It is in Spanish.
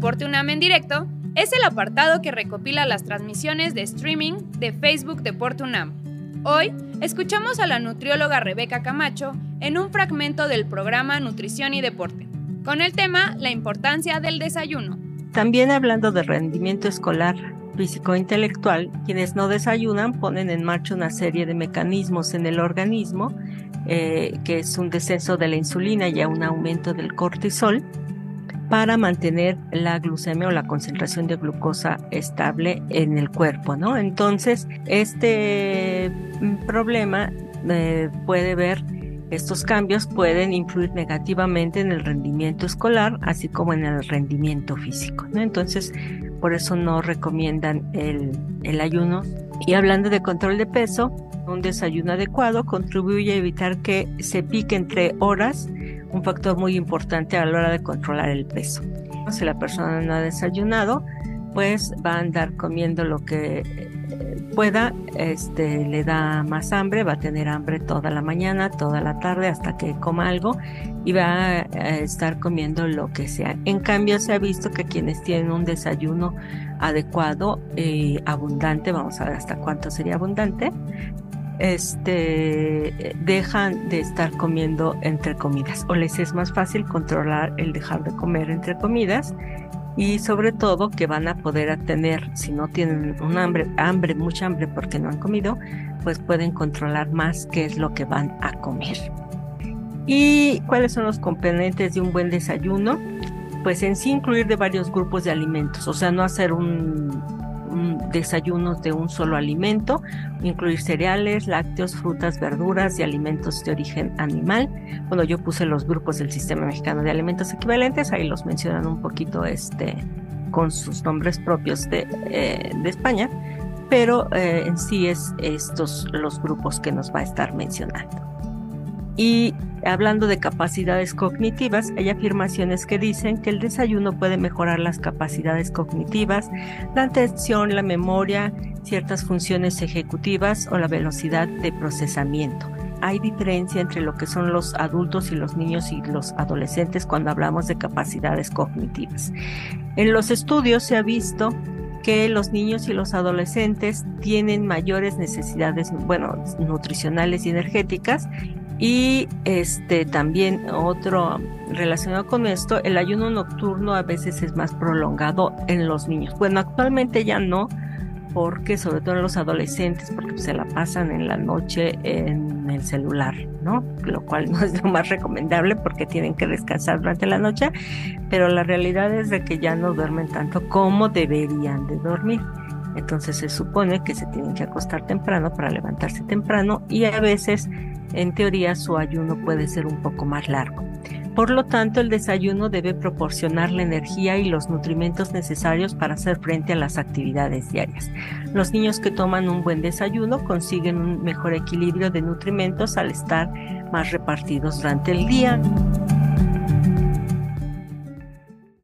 Deporte UNAM en directo es el apartado que recopila las transmisiones de streaming de Facebook Deporte UNAM. Hoy escuchamos a la nutrióloga Rebeca Camacho en un fragmento del programa Nutrición y Deporte, con el tema La importancia del desayuno. También hablando de rendimiento escolar físico-intelectual, quienes no desayunan ponen en marcha una serie de mecanismos en el organismo, eh, que es un descenso de la insulina y un aumento del cortisol, para mantener la glucemia o la concentración de glucosa estable en el cuerpo, ¿no? Entonces, este mm, problema eh, puede ver estos cambios pueden influir negativamente en el rendimiento escolar, así como en el rendimiento físico. ¿no? Entonces, por eso no recomiendan el, el ayuno. Y hablando de control de peso, un desayuno adecuado contribuye a evitar que se pique entre horas un factor muy importante a la hora de controlar el peso. Si la persona no ha desayunado, pues va a andar comiendo lo que eh, pueda, este, le da más hambre, va a tener hambre toda la mañana, toda la tarde, hasta que coma algo y va a estar comiendo lo que sea. En cambio, se ha visto que quienes tienen un desayuno adecuado y abundante, vamos a ver hasta cuánto sería abundante, este, dejan de estar comiendo entre comidas o les es más fácil controlar el dejar de comer entre comidas y sobre todo que van a poder tener, si no tienen un hambre, hambre, mucha hambre porque no han comido, pues pueden controlar más qué es lo que van a comer. ¿Y cuáles son los componentes de un buen desayuno? Pues en sí incluir de varios grupos de alimentos, o sea, no hacer un desayunos de un solo alimento, incluir cereales, lácteos, frutas, verduras y alimentos de origen animal. Bueno, yo puse los grupos del Sistema Mexicano de Alimentos Equivalentes, ahí los mencionan un poquito este, con sus nombres propios de, eh, España, pero eh, en sí es estos los grupos que nos va a estar mencionando. Y hablando de capacidades cognitivas, hay afirmaciones que dicen que el desayuno puede mejorar las capacidades cognitivas, la atención, la memoria, ciertas funciones ejecutivas o la velocidad de procesamiento. Hay diferencia entre lo que son los adultos y los niños y los adolescentes cuando hablamos de capacidades cognitivas. En los estudios se ha visto que los niños y los adolescentes tienen mayores necesidades, bueno, nutricionales y energéticas y este también otro relacionado con esto, el ayuno nocturno a veces es más prolongado en los niños. Bueno, actualmente ya no, porque sobre todo en los adolescentes, porque se la pasan en la noche en el celular, ¿no? Lo cual no es lo más recomendable porque tienen que descansar durante la noche, pero la realidad es de que ya no duermen tanto como deberían de dormir. Entonces se supone que se tienen que acostar temprano para levantarse temprano y a veces en teoría su ayuno puede ser un poco más largo. Por lo tanto, el desayuno debe proporcionar la energía y los nutrimentos necesarios para hacer frente a las actividades diarias. Los niños que toman un buen desayuno consiguen un mejor equilibrio de nutrimentos al estar más repartidos durante el día.